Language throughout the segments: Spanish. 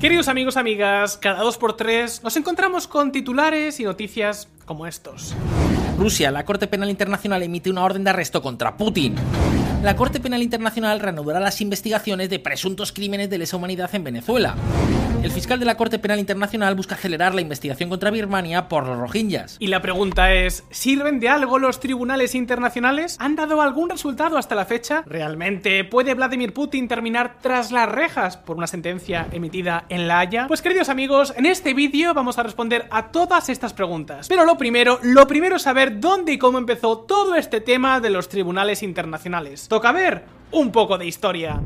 Queridos amigos, amigas, cada dos por tres nos encontramos con titulares y noticias como estos. Rusia, la Corte Penal Internacional emite una orden de arresto contra Putin. La Corte Penal Internacional reanudará las investigaciones de presuntos crímenes de lesa humanidad en Venezuela. El fiscal de la Corte Penal Internacional busca acelerar la investigación contra Birmania por los rohingyas. Y la pregunta es, ¿sirven de algo los tribunales internacionales? ¿Han dado algún resultado hasta la fecha? ¿Realmente puede Vladimir Putin terminar tras las rejas por una sentencia emitida en La Haya? Pues queridos amigos, en este vídeo vamos a responder a todas estas preguntas. Pero lo primero, lo primero es saber dónde y cómo empezó todo este tema de los tribunales internacionales. Toca ver un poco de historia.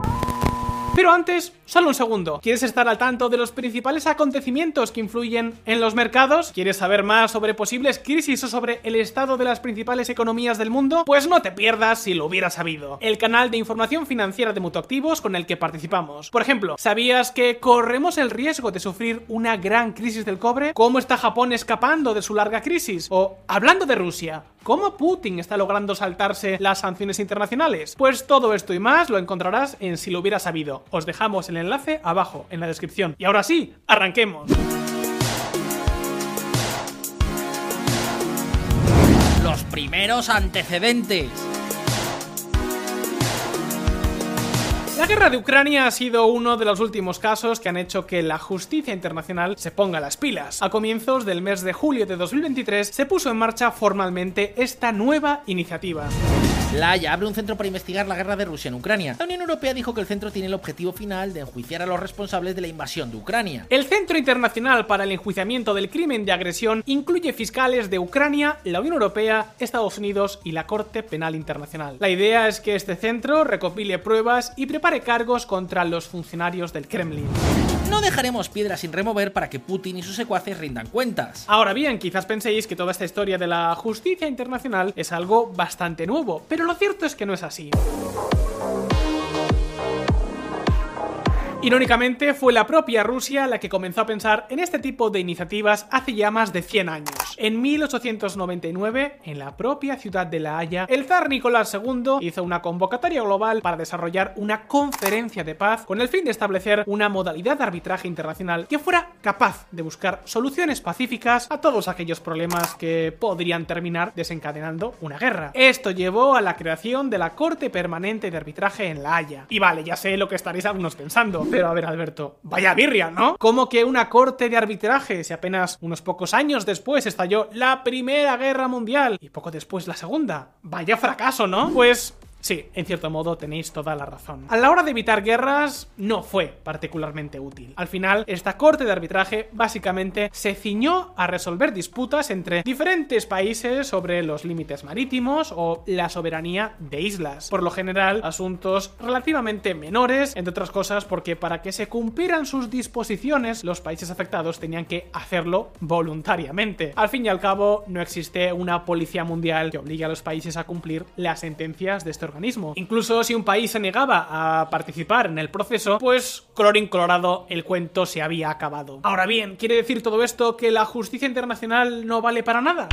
Pero antes, solo un segundo. ¿Quieres estar al tanto de los principales acontecimientos que influyen en los mercados? ¿Quieres saber más sobre posibles crisis o sobre el estado de las principales economías del mundo? Pues no te pierdas si lo hubieras sabido. El canal de información financiera de Mutuactivos con el que participamos. Por ejemplo, ¿sabías que corremos el riesgo de sufrir una gran crisis del cobre? ¿Cómo está Japón escapando de su larga crisis? O, hablando de Rusia, ¿Cómo Putin está logrando saltarse las sanciones internacionales? Pues todo esto y más lo encontrarás en Si lo hubiera sabido. Os dejamos el enlace abajo en la descripción. Y ahora sí, arranquemos. Los primeros antecedentes. La guerra de Ucrania ha sido uno de los últimos casos que han hecho que la justicia internacional se ponga las pilas. A comienzos del mes de julio de 2023 se puso en marcha formalmente esta nueva iniciativa. La Haya abre un centro para investigar la guerra de Rusia en Ucrania. La Unión Europea dijo que el centro tiene el objetivo final de enjuiciar a los responsables de la invasión de Ucrania. El Centro Internacional para el Enjuiciamiento del Crimen de Agresión incluye fiscales de Ucrania, la Unión Europea, Estados Unidos y la Corte Penal Internacional. La idea es que este centro recopile pruebas y prepare cargos contra los funcionarios del Kremlin. No dejaremos piedras sin remover para que Putin y sus secuaces rindan cuentas. Ahora bien, quizás penséis que toda esta historia de la justicia internacional es algo bastante nuevo, pero lo cierto es que no es así. Irónicamente, fue la propia Rusia la que comenzó a pensar en este tipo de iniciativas hace ya más de 100 años. En 1899, en la propia ciudad de La Haya, el zar Nicolás II hizo una convocatoria global para desarrollar una conferencia de paz con el fin de establecer una modalidad de arbitraje internacional que fuera capaz de buscar soluciones pacíficas a todos aquellos problemas que podrían terminar desencadenando una guerra. Esto llevó a la creación de la Corte Permanente de Arbitraje en La Haya. Y vale, ya sé lo que estaréis algunos pensando. Pero a ver, Alberto, vaya birria, ¿no? ¿Cómo que una corte de arbitraje si apenas unos pocos años después estalló la Primera Guerra Mundial y poco después la Segunda? Vaya fracaso, ¿no? Pues Sí, en cierto modo tenéis toda la razón. A la hora de evitar guerras, no fue particularmente útil. Al final, esta corte de arbitraje básicamente se ciñó a resolver disputas entre diferentes países sobre los límites marítimos o la soberanía de islas. Por lo general, asuntos relativamente menores, entre otras cosas porque para que se cumplieran sus disposiciones, los países afectados tenían que hacerlo voluntariamente. Al fin y al cabo, no existe una policía mundial que obligue a los países a cumplir las sentencias de este Incluso si un país se negaba a participar en el proceso, pues colorín colorado el cuento se había acabado. Ahora bien, ¿quiere decir todo esto que la justicia internacional no vale para nada?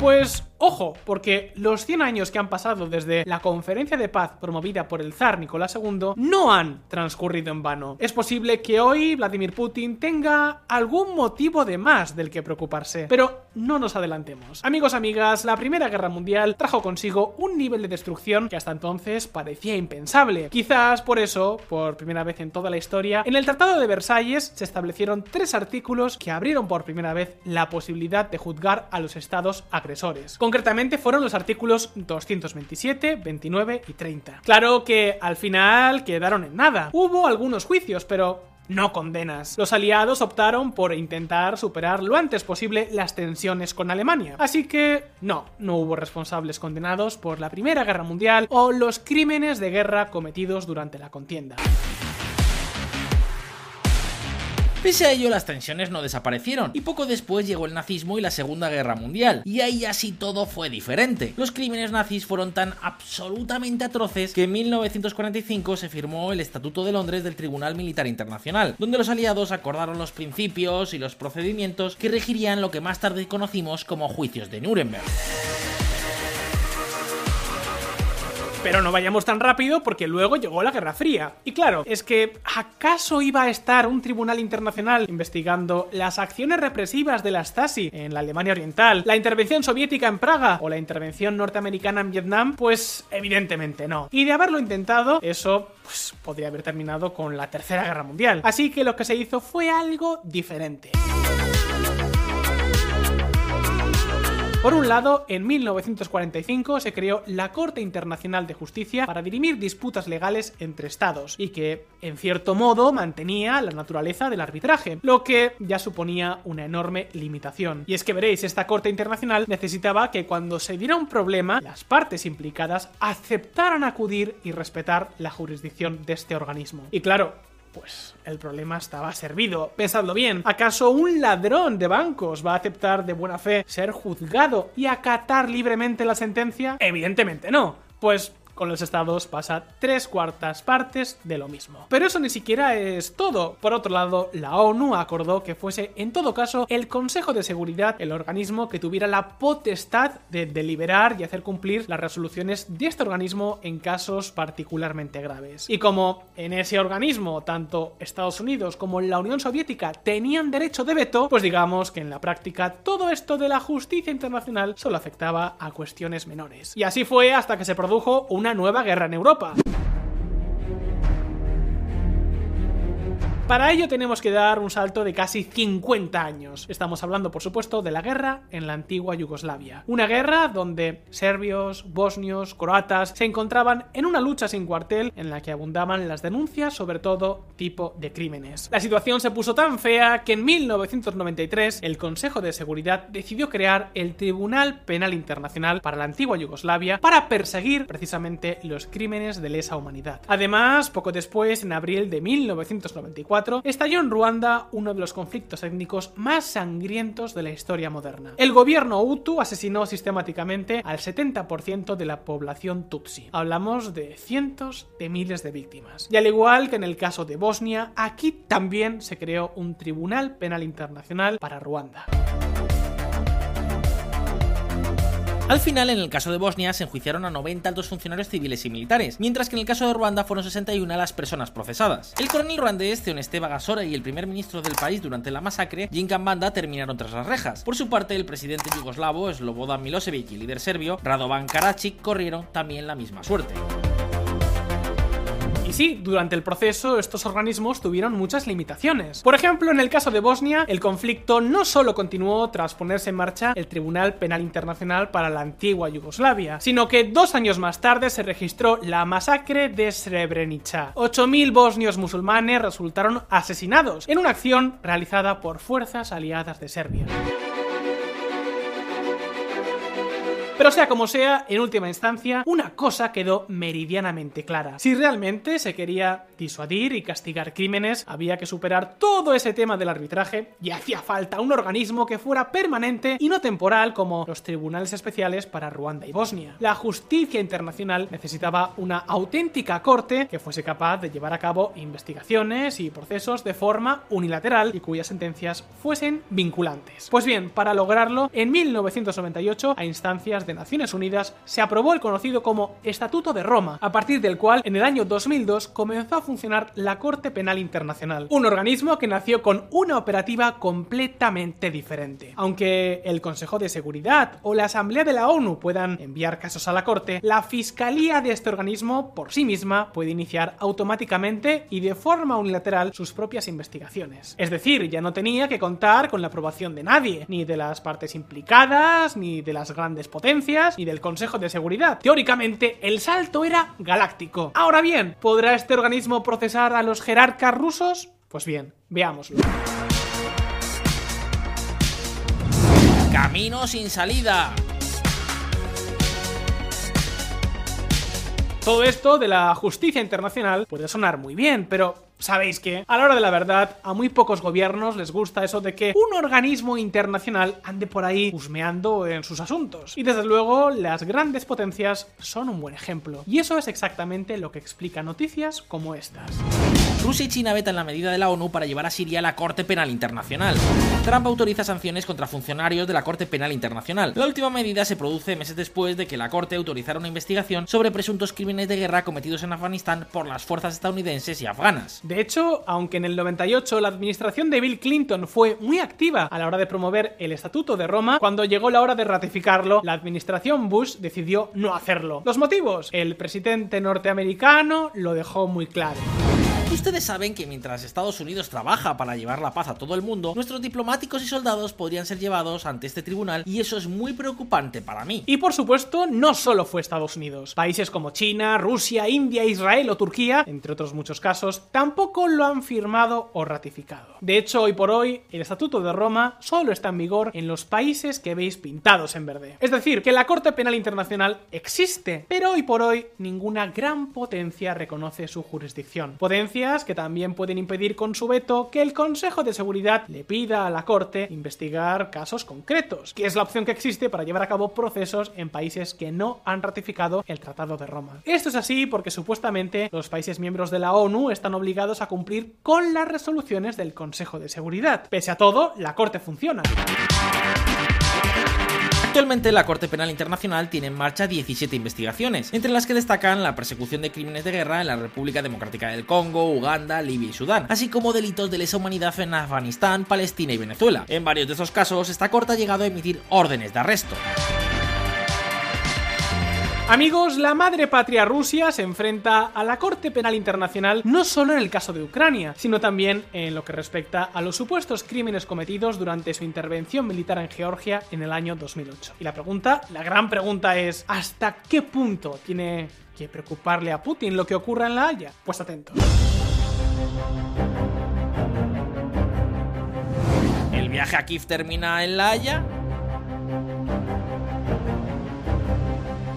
Pues Ojo, porque los 100 años que han pasado desde la conferencia de paz promovida por el zar Nicolás II no han transcurrido en vano. Es posible que hoy Vladimir Putin tenga algún motivo de más del que preocuparse, pero no nos adelantemos. Amigos, amigas, la Primera Guerra Mundial trajo consigo un nivel de destrucción que hasta entonces parecía impensable. Quizás por eso, por primera vez en toda la historia, en el Tratado de Versalles se establecieron tres artículos que abrieron por primera vez la posibilidad de juzgar a los estados agresores. Concretamente fueron los artículos 227, 29 y 30. Claro que al final quedaron en nada. Hubo algunos juicios, pero no condenas. Los aliados optaron por intentar superar lo antes posible las tensiones con Alemania. Así que no, no hubo responsables condenados por la Primera Guerra Mundial o los crímenes de guerra cometidos durante la contienda. Pese a ello, las tensiones no desaparecieron, y poco después llegó el nazismo y la Segunda Guerra Mundial, y ahí así todo fue diferente. Los crímenes nazis fueron tan absolutamente atroces que en 1945 se firmó el Estatuto de Londres del Tribunal Militar Internacional, donde los aliados acordaron los principios y los procedimientos que regirían lo que más tarde conocimos como juicios de Nuremberg. Pero no vayamos tan rápido porque luego llegó la Guerra Fría. Y claro, es que ¿acaso iba a estar un tribunal internacional investigando las acciones represivas de la Stasi en la Alemania Oriental, la intervención soviética en Praga o la intervención norteamericana en Vietnam? Pues evidentemente no. Y de haberlo intentado, eso pues, podría haber terminado con la Tercera Guerra Mundial. Así que lo que se hizo fue algo diferente. Por un lado, en 1945 se creó la Corte Internacional de Justicia para dirimir disputas legales entre estados y que, en cierto modo, mantenía la naturaleza del arbitraje, lo que ya suponía una enorme limitación. Y es que veréis, esta Corte Internacional necesitaba que cuando se diera un problema, las partes implicadas aceptaran acudir y respetar la jurisdicción de este organismo. Y claro, pues el problema estaba servido. Pensadlo bien, ¿acaso un ladrón de bancos va a aceptar de buena fe ser juzgado y acatar libremente la sentencia? Evidentemente no. Pues con los estados pasa tres cuartas partes de lo mismo. Pero eso ni siquiera es todo. Por otro lado, la ONU acordó que fuese en todo caso el Consejo de Seguridad el organismo que tuviera la potestad de deliberar y hacer cumplir las resoluciones de este organismo en casos particularmente graves. Y como en ese organismo tanto Estados Unidos como la Unión Soviética tenían derecho de veto, pues digamos que en la práctica todo esto de la justicia internacional solo afectaba a cuestiones menores. Y así fue hasta que se produjo una nueva guerra en Europa. Para ello tenemos que dar un salto de casi 50 años. Estamos hablando, por supuesto, de la guerra en la antigua Yugoslavia. Una guerra donde serbios, bosnios, croatas se encontraban en una lucha sin cuartel en la que abundaban las denuncias sobre todo tipo de crímenes. La situación se puso tan fea que en 1993 el Consejo de Seguridad decidió crear el Tribunal Penal Internacional para la antigua Yugoslavia para perseguir precisamente los crímenes de lesa humanidad. Además, poco después, en abril de 1994, estalló en Ruanda uno de los conflictos étnicos más sangrientos de la historia moderna. El gobierno Hutu asesinó sistemáticamente al 70% de la población Tutsi. Hablamos de cientos de miles de víctimas. Y al igual que en el caso de Bosnia, aquí también se creó un Tribunal Penal Internacional para Ruanda. Al final, en el caso de Bosnia, se enjuiciaron a 90 altos funcionarios civiles y militares, mientras que en el caso de Ruanda fueron 61 las personas procesadas. El coronel ruandés Theoneste Bagasora y el primer ministro del país durante la masacre, Jinkan Banda, terminaron tras las rejas. Por su parte, el presidente yugoslavo, Slobodan Milosevic y el líder serbio, Radovan Karadzic, corrieron también la misma suerte. Sí, durante el proceso estos organismos tuvieron muchas limitaciones. Por ejemplo, en el caso de Bosnia, el conflicto no solo continuó tras ponerse en marcha el Tribunal Penal Internacional para la antigua Yugoslavia, sino que dos años más tarde se registró la masacre de Srebrenica. 8.000 bosnios musulmanes resultaron asesinados en una acción realizada por fuerzas aliadas de Serbia. Pero sea como sea, en última instancia, una cosa quedó meridianamente clara. Si realmente se quería disuadir y castigar crímenes, había que superar todo ese tema del arbitraje y hacía falta un organismo que fuera permanente y no temporal como los tribunales especiales para Ruanda y Bosnia. La justicia internacional necesitaba una auténtica corte que fuese capaz de llevar a cabo investigaciones y procesos de forma unilateral y cuyas sentencias fuesen vinculantes. Pues bien, para lograrlo, en 1998, a instancias de Naciones Unidas, se aprobó el conocido como Estatuto de Roma, a partir del cual en el año 2002 comenzó a funcionar la Corte Penal Internacional, un organismo que nació con una operativa completamente diferente. Aunque el Consejo de Seguridad o la Asamblea de la ONU puedan enviar casos a la Corte, la Fiscalía de este organismo por sí misma puede iniciar automáticamente y de forma unilateral sus propias investigaciones. Es decir, ya no tenía que contar con la aprobación de nadie, ni de las partes implicadas, ni de las grandes potencias, y del Consejo de Seguridad. Teóricamente, el salto era galáctico. Ahora bien, ¿podrá este organismo procesar a los jerarcas rusos? Pues bien, veámoslo. Camino sin salida. Todo esto de la justicia internacional puede sonar muy bien, pero sabéis que, a la hora de la verdad, a muy pocos gobiernos les gusta eso de que un organismo internacional ande por ahí husmeando en sus asuntos. Y desde luego, las grandes potencias son un buen ejemplo. Y eso es exactamente lo que explica noticias como estas. Rusia y China vetan la medida de la ONU para llevar a Siria a la Corte Penal Internacional. Trump autoriza sanciones contra funcionarios de la Corte Penal Internacional. La última medida se produce meses después de que la Corte autorizara una investigación sobre presuntos crímenes de guerra cometidos en Afganistán por las fuerzas estadounidenses y afganas. De hecho, aunque en el 98 la administración de Bill Clinton fue muy activa a la hora de promover el Estatuto de Roma, cuando llegó la hora de ratificarlo, la administración Bush decidió no hacerlo. Los motivos, el presidente norteamericano lo dejó muy claro. Ustedes saben que mientras Estados Unidos trabaja para llevar la paz a todo el mundo, nuestros diplomáticos y soldados podrían ser llevados ante este tribunal y eso es muy preocupante para mí. Y por supuesto, no solo fue Estados Unidos. Países como China, Rusia, India, Israel o Turquía, entre otros muchos casos, tampoco lo han firmado o ratificado. De hecho, hoy por hoy, el Estatuto de Roma solo está en vigor en los países que veis pintados en verde. Es decir, que la Corte Penal Internacional existe, pero hoy por hoy ninguna gran potencia reconoce su jurisdicción. Potencia que también pueden impedir con su veto que el Consejo de Seguridad le pida a la Corte investigar casos concretos, que es la opción que existe para llevar a cabo procesos en países que no han ratificado el Tratado de Roma. Esto es así porque supuestamente los países miembros de la ONU están obligados a cumplir con las resoluciones del Consejo de Seguridad. Pese a todo, la Corte funciona. Actualmente la Corte Penal Internacional tiene en marcha 17 investigaciones, entre las que destacan la persecución de crímenes de guerra en la República Democrática del Congo, Uganda, Libia y Sudán, así como delitos de lesa humanidad en Afganistán, Palestina y Venezuela. En varios de esos casos, esta Corte ha llegado a emitir órdenes de arresto. Amigos, la madre patria Rusia se enfrenta a la Corte Penal Internacional no solo en el caso de Ucrania, sino también en lo que respecta a los supuestos crímenes cometidos durante su intervención militar en Georgia en el año 2008. Y la pregunta, la gran pregunta es, ¿hasta qué punto tiene que preocuparle a Putin lo que ocurra en La Haya? Pues atentos. ¿El viaje a Kiev termina en La Haya?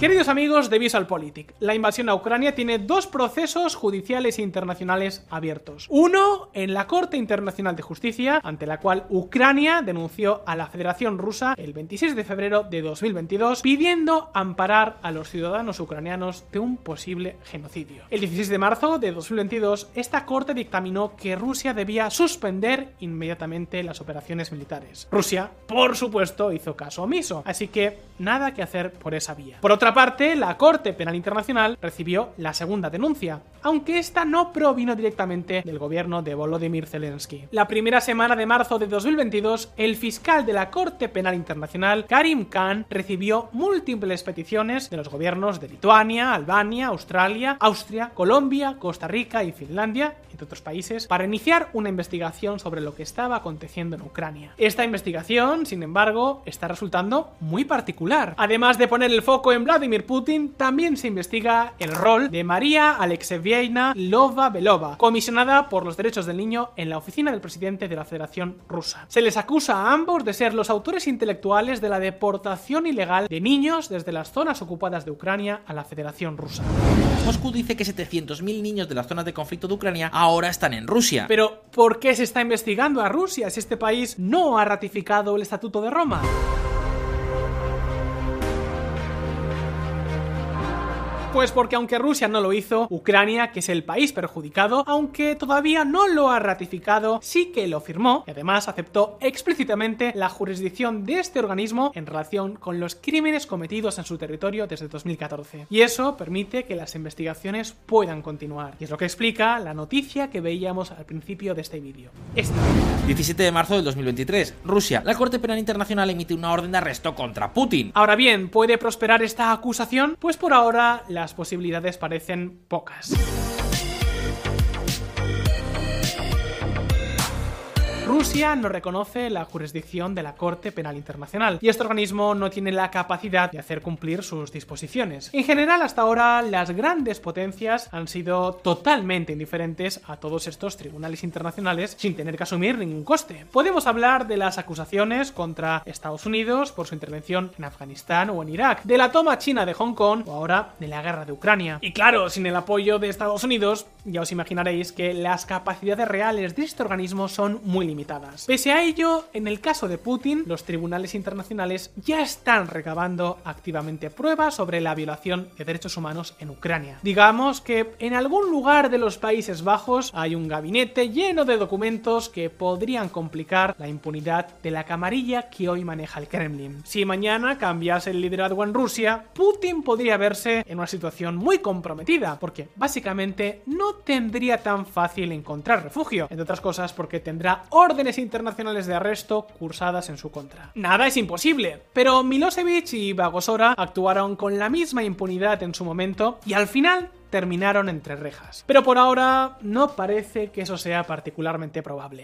Queridos amigos de VisualPolitik, la invasión a Ucrania tiene dos procesos judiciales internacionales abiertos. Uno en la Corte Internacional de Justicia, ante la cual Ucrania denunció a la Federación Rusa el 26 de febrero de 2022 pidiendo amparar a los ciudadanos ucranianos de un posible genocidio. El 16 de marzo de 2022, esta Corte dictaminó que Rusia debía suspender inmediatamente las operaciones militares. Rusia, por supuesto, hizo caso omiso, así que nada que hacer por esa vía. Por otra parte, la Corte Penal Internacional recibió la segunda denuncia, aunque esta no provino directamente del gobierno de Volodymyr Zelensky. La primera semana de marzo de 2022, el fiscal de la Corte Penal Internacional, Karim Khan, recibió múltiples peticiones de los gobiernos de Lituania, Albania, Australia, Austria, Colombia, Costa Rica y Finlandia, entre otros países, para iniciar una investigación sobre lo que estaba aconteciendo en Ucrania. Esta investigación, sin embargo, está resultando muy particular. Además de poner el foco en Vladimir Putin, también se investiga el rol de María Alexevievna Lova-Belova, comisionada por los derechos del niño en la oficina del presidente de la Federación Rusa. Se les acusa a ambos de ser los autores intelectuales de la deportación ilegal de niños desde las zonas ocupadas de Ucrania a la Federación Rusa. Moscú dice que 700.000 niños de las zonas de conflicto de Ucrania ahora están en Rusia. Pero, ¿por qué se está investigando a Rusia si este país no ha ratificado el Estatuto de Roma? Pues porque aunque Rusia no lo hizo, Ucrania, que es el país perjudicado, aunque todavía no lo ha ratificado, sí que lo firmó y además aceptó explícitamente la jurisdicción de este organismo en relación con los crímenes cometidos en su territorio desde 2014. Y eso permite que las investigaciones puedan continuar. Y es lo que explica la noticia que veíamos al principio de este vídeo. Esta. 17 de marzo del 2023. Rusia. La Corte Penal Internacional emite una orden de arresto contra Putin. Ahora bien, ¿puede prosperar esta acusación? Pues por ahora la las posibilidades parecen pocas. Rusia no reconoce la jurisdicción de la Corte Penal Internacional y este organismo no tiene la capacidad de hacer cumplir sus disposiciones. En general, hasta ahora, las grandes potencias han sido totalmente indiferentes a todos estos tribunales internacionales sin tener que asumir ningún coste. Podemos hablar de las acusaciones contra Estados Unidos por su intervención en Afganistán o en Irak, de la toma china de Hong Kong o ahora de la guerra de Ucrania. Y claro, sin el apoyo de Estados Unidos, ya os imaginaréis que las capacidades reales de este organismo son muy limitadas. Pese a ello, en el caso de Putin, los tribunales internacionales ya están recabando activamente pruebas sobre la violación de derechos humanos en Ucrania. Digamos que en algún lugar de los Países Bajos hay un gabinete lleno de documentos que podrían complicar la impunidad de la camarilla que hoy maneja el Kremlin. Si mañana cambiase el liderazgo en Rusia, Putin podría verse en una situación muy comprometida, porque básicamente no tendría tan fácil encontrar refugio, entre otras cosas porque tendrá órdenes internacionales de arresto cursadas en su contra. Nada es imposible, pero Milosevic y Bagosora actuaron con la misma impunidad en su momento y al final terminaron entre rejas. Pero por ahora no parece que eso sea particularmente probable.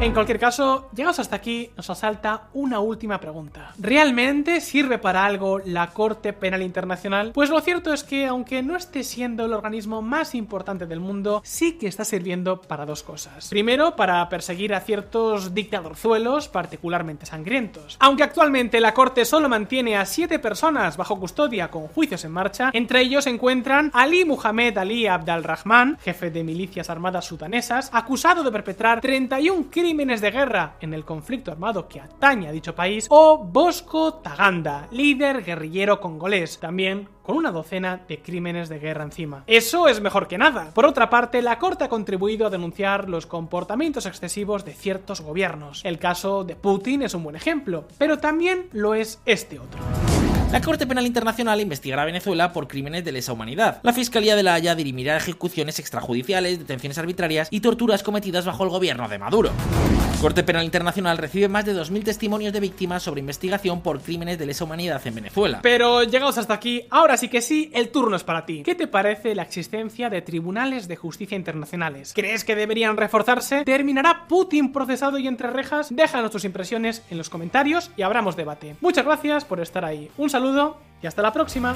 En cualquier caso, llegados hasta aquí, nos asalta una última pregunta. ¿Realmente sirve para algo la Corte Penal Internacional? Pues lo cierto es que, aunque no esté siendo el organismo más importante del mundo, sí que está sirviendo para dos cosas. Primero, para perseguir a ciertos dictadorzuelos particularmente sangrientos. Aunque actualmente la Corte solo mantiene a siete personas bajo custodia con juicios en marcha, entre ellos se encuentran Ali Muhammad Ali Abdal Rahman, jefe de milicias armadas sudanesas, acusado de perpetrar 31 crímenes crímenes de guerra en el conflicto armado que atañe a dicho país, o Bosco Taganda, líder guerrillero congolés, también con una docena de crímenes de guerra encima. Eso es mejor que nada. Por otra parte, la Corte ha contribuido a denunciar los comportamientos excesivos de ciertos gobiernos. El caso de Putin es un buen ejemplo, pero también lo es este otro. La Corte Penal Internacional investigará a Venezuela por crímenes de lesa humanidad. La Fiscalía de la Haya dirimirá ejecuciones extrajudiciales, detenciones arbitrarias y torturas cometidas bajo el gobierno de Maduro. Corte Penal Internacional recibe más de 2.000 testimonios de víctimas sobre investigación por crímenes de lesa humanidad en Venezuela. Pero llegados hasta aquí, ahora sí que sí, el turno es para ti. ¿Qué te parece la existencia de tribunales de justicia internacionales? ¿Crees que deberían reforzarse? ¿Terminará Putin procesado y entre rejas? Déjanos tus impresiones en los comentarios y abramos debate. Muchas gracias por estar ahí. Un saludo y hasta la próxima.